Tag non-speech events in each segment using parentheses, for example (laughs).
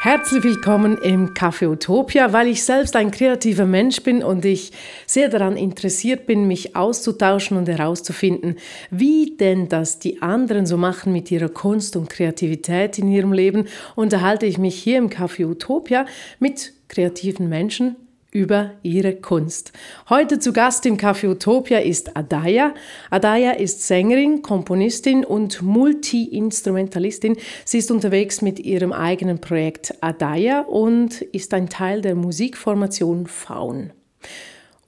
Herzlich willkommen im Café Utopia, weil ich selbst ein kreativer Mensch bin und ich sehr daran interessiert bin, mich auszutauschen und herauszufinden, wie denn das die anderen so machen mit ihrer Kunst und Kreativität in ihrem Leben, unterhalte ich mich hier im Café Utopia mit kreativen Menschen über ihre Kunst. Heute zu Gast im Café Utopia ist Adaya. Adaya ist Sängerin, Komponistin und Multi-Instrumentalistin. Sie ist unterwegs mit ihrem eigenen Projekt Adaya und ist ein Teil der Musikformation Faun.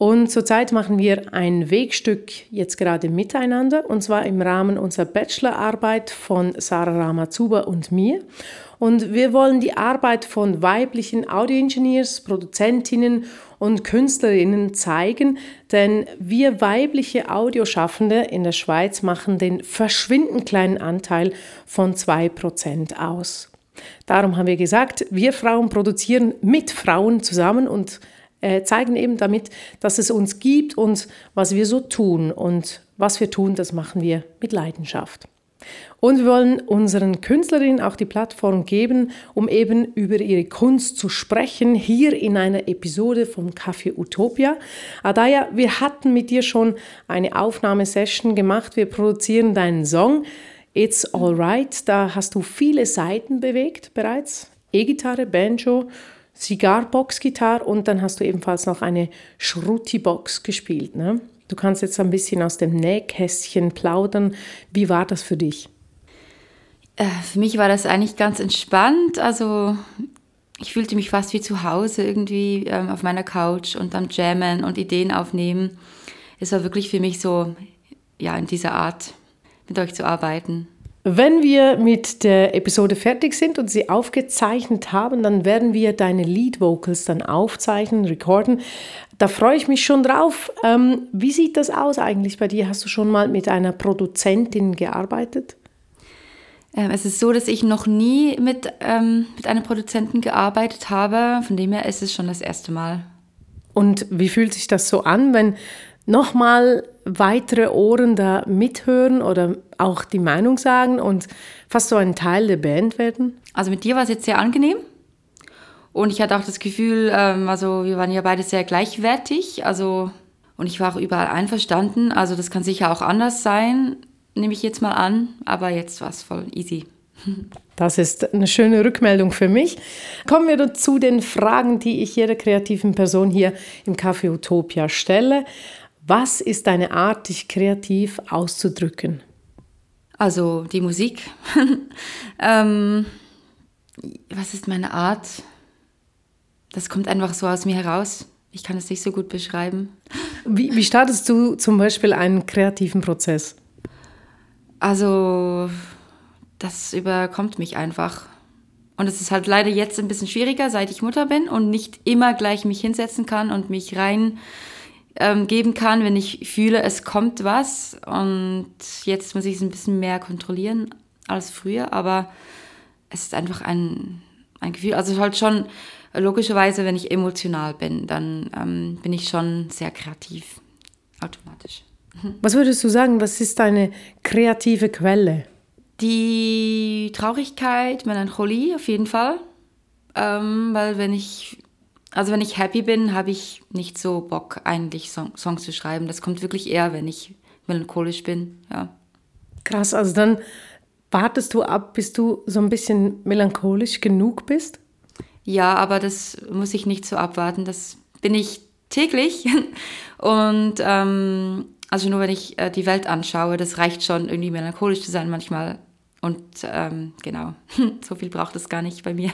Und zurzeit machen wir ein Wegstück jetzt gerade miteinander, und zwar im Rahmen unserer Bachelorarbeit von Sarah Ramazuba und mir. Und wir wollen die Arbeit von weiblichen Audioingenieurs, Produzentinnen und Künstlerinnen zeigen, denn wir weibliche Audioschaffende in der Schweiz machen den verschwindend kleinen Anteil von 2% aus. Darum haben wir gesagt, wir Frauen produzieren mit Frauen zusammen und äh, zeigen eben damit, dass es uns gibt und was wir so tun. Und was wir tun, das machen wir mit Leidenschaft. Und wir wollen unseren Künstlerinnen auch die Plattform geben, um eben über ihre Kunst zu sprechen, hier in einer Episode vom Café Utopia. Adaya, wir hatten mit dir schon eine Aufnahmesession gemacht. Wir produzieren deinen Song It's Alright. Da hast du viele Seiten bewegt bereits. E-Gitarre, Banjo, Cigarbox-Gitarre und dann hast du ebenfalls noch eine Schrutti-Box gespielt. Ne? Du kannst jetzt ein bisschen aus dem Nähkästchen plaudern. Wie war das für dich? Äh, für mich war das eigentlich ganz entspannt. Also ich fühlte mich fast wie zu Hause irgendwie ähm, auf meiner Couch und am Jammen und Ideen aufnehmen. Es war wirklich für mich so, ja, in dieser Art mit euch zu arbeiten. Wenn wir mit der Episode fertig sind und sie aufgezeichnet haben, dann werden wir deine Lead Vocals dann aufzeichnen, recorden. Da freue ich mich schon drauf. Ähm, wie sieht das aus eigentlich bei dir? Hast du schon mal mit einer Produzentin gearbeitet? Ähm, es ist so, dass ich noch nie mit, ähm, mit einem Produzenten gearbeitet habe. Von dem her ist es schon das erste Mal. Und wie fühlt sich das so an, wenn nochmal weitere Ohren da mithören oder auch die Meinung sagen und fast so ein Teil der Band werden? Also mit dir war es jetzt sehr angenehm. Und ich hatte auch das Gefühl, ähm, also wir waren ja beide sehr gleichwertig. Also, und ich war auch überall einverstanden. Also das kann sicher auch anders sein, nehme ich jetzt mal an. Aber jetzt war es voll easy. (laughs) Das ist eine schöne Rückmeldung für mich. Kommen wir zu den Fragen, die ich jeder kreativen Person hier im Café Utopia stelle. Was ist deine Art, dich kreativ auszudrücken? Also die Musik. (laughs) ähm, was ist meine Art? Das kommt einfach so aus mir heraus. Ich kann es nicht so gut beschreiben. Wie, wie startest du zum Beispiel einen kreativen Prozess? Also, das überkommt mich einfach. Und es ist halt leider jetzt ein bisschen schwieriger, seit ich Mutter bin und nicht immer gleich mich hinsetzen kann und mich rein ähm, geben kann, wenn ich fühle, es kommt was. Und jetzt muss ich es ein bisschen mehr kontrollieren als früher, aber es ist einfach ein, ein Gefühl. Also halt schon logischerweise, wenn ich emotional bin, dann ähm, bin ich schon sehr kreativ, automatisch. (laughs) Was würdest du sagen, was ist deine kreative Quelle? Die Traurigkeit, Melancholie auf jeden Fall. Ähm, weil wenn ich also wenn ich happy bin, habe ich nicht so Bock, eigentlich Song, Songs zu schreiben. Das kommt wirklich eher, wenn ich melancholisch bin, ja. Krass, also dann wartest du ab, bis du so ein bisschen melancholisch genug bist? Ja, aber das muss ich nicht so abwarten. Das bin ich täglich. (laughs) Und ähm, also nur wenn ich äh, die Welt anschaue, das reicht schon, irgendwie melancholisch zu sein manchmal. Und ähm, genau, (laughs) so viel braucht es gar nicht bei mir.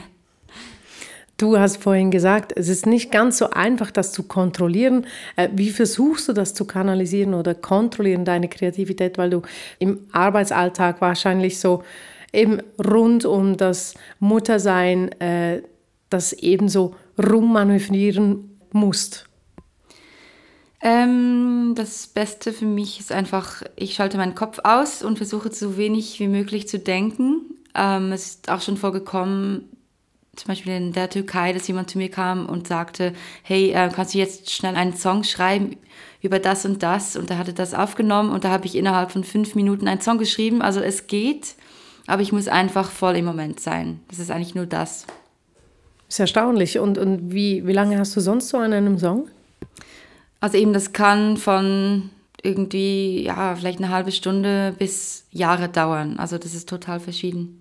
Du hast vorhin gesagt, es ist nicht ganz so einfach, das zu kontrollieren. Äh, wie versuchst du das zu kanalisieren oder kontrollieren, deine Kreativität, weil du im Arbeitsalltag wahrscheinlich so eben rund um das Muttersein äh, das ebenso rummanövrieren musst? Ähm, das Beste für mich ist einfach, ich schalte meinen Kopf aus und versuche so wenig wie möglich zu denken. Ähm, es ist auch schon vorgekommen, zum Beispiel in der Türkei, dass jemand zu mir kam und sagte, hey, äh, kannst du jetzt schnell einen Song schreiben über das und das? Und er hatte das aufgenommen und da habe ich innerhalb von fünf Minuten einen Song geschrieben. Also es geht, aber ich muss einfach voll im Moment sein. Das ist eigentlich nur das. ist erstaunlich. Und, und wie, wie lange hast du sonst so an einem Song? Also eben, das kann von irgendwie, ja, vielleicht eine halbe Stunde bis Jahre dauern. Also das ist total verschieden.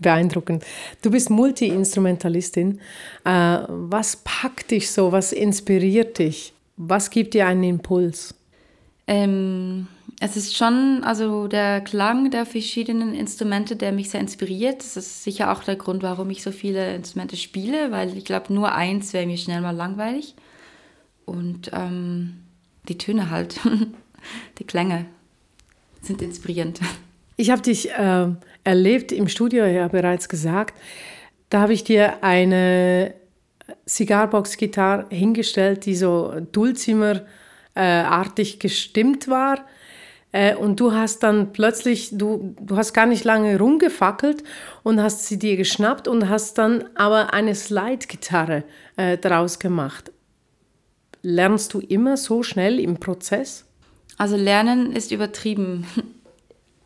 Beeindruckend. Du bist Multi-Instrumentalistin. Äh, was packt dich so? Was inspiriert dich? Was gibt dir einen Impuls? Ähm, es ist schon also der Klang der verschiedenen Instrumente, der mich sehr inspiriert. Das ist sicher auch der Grund, warum ich so viele Instrumente spiele, weil ich glaube, nur eins wäre mir schnell mal langweilig. Und ähm, die Töne halt, (laughs) die Klänge sind inspirierend. Ich habe dich äh, erlebt im Studio, ja bereits gesagt. Da habe ich dir eine Cigarbox-Gitarre hingestellt, die so Dulcimer-artig gestimmt war. Äh, und du hast dann plötzlich, du, du hast gar nicht lange rumgefackelt und hast sie dir geschnappt und hast dann aber eine Slide-Gitarre äh, daraus gemacht. Lernst du immer so schnell im Prozess? Also lernen ist übertrieben.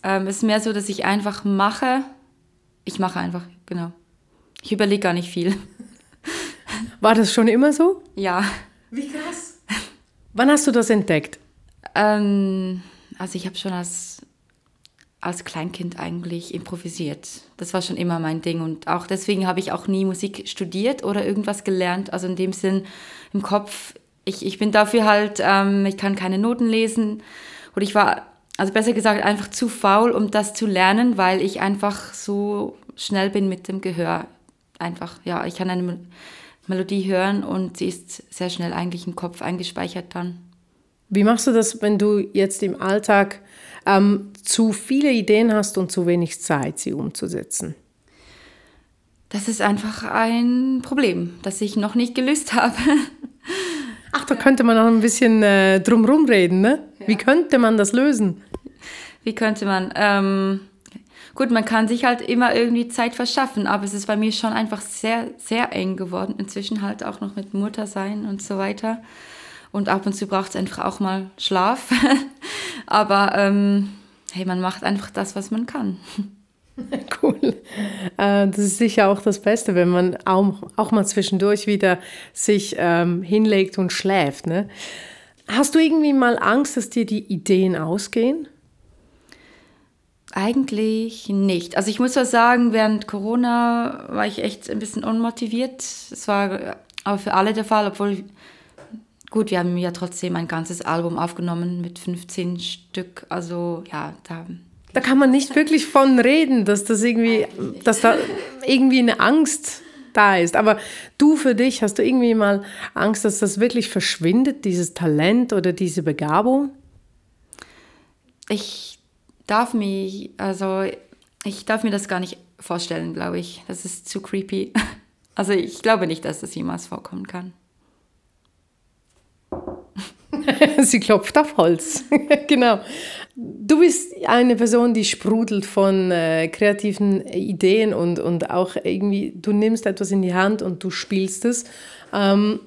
Ähm, es ist mehr so, dass ich einfach mache. Ich mache einfach, genau. Ich überlege gar nicht viel. (laughs) War das schon immer so? Ja. Wie krass. Wann hast du das entdeckt? Ähm, also ich habe schon als, als Kleinkind eigentlich improvisiert. Das war schon immer mein Ding. Und auch deswegen habe ich auch nie Musik studiert oder irgendwas gelernt. Also in dem Sinn im Kopf ich, ich bin dafür halt, ähm, ich kann keine Noten lesen. Oder ich war, also besser gesagt, einfach zu faul, um das zu lernen, weil ich einfach so schnell bin mit dem Gehör. Einfach, ja, ich kann eine Melodie hören und sie ist sehr schnell eigentlich im Kopf eingespeichert dann. Wie machst du das, wenn du jetzt im Alltag ähm, zu viele Ideen hast und zu wenig Zeit, sie umzusetzen? Das ist einfach ein Problem, das ich noch nicht gelöst (laughs) habe. Ach, da könnte man noch ein bisschen äh, drumherum reden, ne? Wie könnte man das lösen? Wie könnte man? Ähm, gut, man kann sich halt immer irgendwie Zeit verschaffen, aber es ist bei mir schon einfach sehr, sehr eng geworden. Inzwischen halt auch noch mit Mutter sein und so weiter. Und ab und zu braucht es einfach auch mal Schlaf. (laughs) aber ähm, hey, man macht einfach das, was man kann. (laughs) Cool. Äh, das ist sicher auch das Beste, wenn man auch, auch mal zwischendurch wieder sich ähm, hinlegt und schläft. Ne? Hast du irgendwie mal Angst, dass dir die Ideen ausgehen? Eigentlich nicht. Also ich muss ja sagen, während Corona war ich echt ein bisschen unmotiviert. Es war aber für alle der Fall, obwohl, gut, wir haben ja trotzdem ein ganzes Album aufgenommen mit 15 Stück. Also ja, da da kann man nicht wirklich von reden, dass das irgendwie, dass da irgendwie eine Angst da ist. Aber du für dich, hast du irgendwie mal Angst, dass das wirklich verschwindet, dieses Talent oder diese Begabung? Ich darf mich, also ich darf mir das gar nicht vorstellen, glaube ich. Das ist zu creepy. (laughs) Also ich glaube nicht, dass das jemals vorkommen kann. (laughs) Sie klopft auf Holz. (laughs) genau. Du bist eine Person, die sprudelt von äh, kreativen Ideen und, und auch irgendwie, du nimmst etwas in die Hand und du spielst es. Ähm,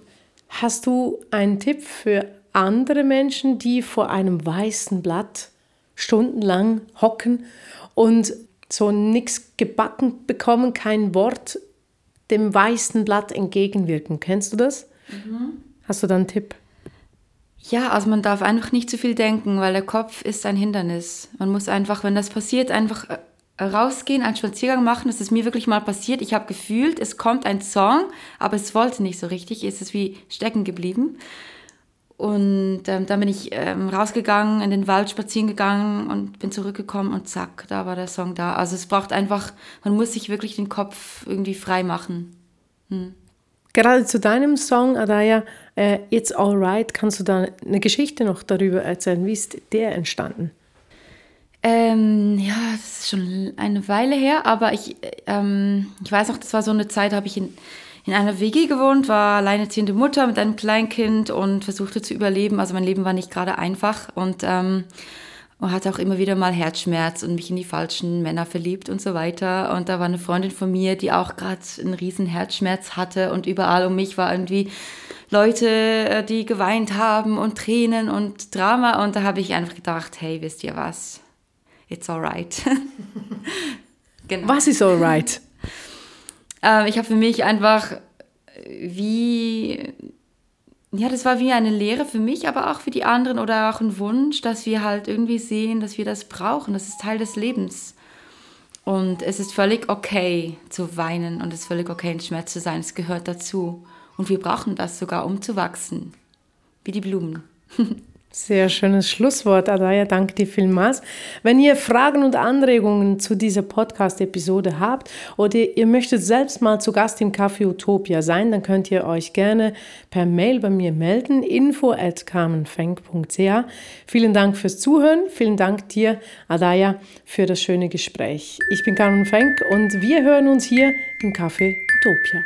hast du einen Tipp für andere Menschen, die vor einem weißen Blatt stundenlang hocken und so nichts gebacken bekommen, kein Wort dem weißen Blatt entgegenwirken? Kennst du das? Mhm. Hast du da einen Tipp? Ja, also man darf einfach nicht zu viel denken, weil der Kopf ist ein Hindernis. Man muss einfach, wenn das passiert, einfach äh, rausgehen, einen Spaziergang machen. Das ist mir wirklich mal passiert. Ich habe gefühlt, es kommt ein Song, aber es wollte nicht so richtig. Es ist wie stecken geblieben. Und ähm, dann bin ich ähm, rausgegangen, in den Wald spazieren gegangen und bin zurückgekommen und zack, da war der Song da. Also es braucht einfach, man muss sich wirklich den Kopf irgendwie frei machen. Hm. Gerade zu deinem Song, Adaya, äh, It's Alright, kannst du da eine Geschichte noch darüber erzählen? Wie ist der entstanden? Ähm, ja, das ist schon eine Weile her, aber ich, ähm, ich weiß noch, das war so eine Zeit, habe ich in, in einer WG gewohnt, war alleinerziehende Mutter mit einem Kleinkind und versuchte zu überleben. Also mein Leben war nicht gerade einfach und ähm, und hatte auch immer wieder mal Herzschmerz und mich in die falschen Männer verliebt und so weiter. Und da war eine Freundin von mir, die auch gerade einen riesen Herzschmerz hatte und überall um mich war irgendwie Leute, äh, die geweint haben und Tränen und Drama. Und da habe ich einfach gedacht, hey, wisst ihr was? It's alright. (laughs) genau. Was ist alright? ähm, ich habe für mich einfach wie, ja, das war wie eine Lehre für mich, aber auch für die anderen oder auch ein Wunsch, dass wir halt irgendwie sehen, dass wir das brauchen. Das ist Teil des Lebens. Und es ist völlig okay zu weinen und es ist völlig okay, in Schmerz zu sein. Es gehört dazu. Und wir brauchen das sogar, um zu wachsen. Wie die Blumen. (laughs) Sehr schönes Schlusswort, Adaya. Danke dir vielmals. Wenn ihr Fragen und Anregungen zu dieser Podcast-Episode habt oder ihr möchtet selbst mal zu Gast im Café Utopia sein, dann könnt ihr euch gerne per Mail bei mir melden. info at Vielen Dank fürs Zuhören. Vielen Dank dir, Adaya, für das schöne Gespräch. Ich bin Carmen Fenk und wir hören uns hier im Café Utopia.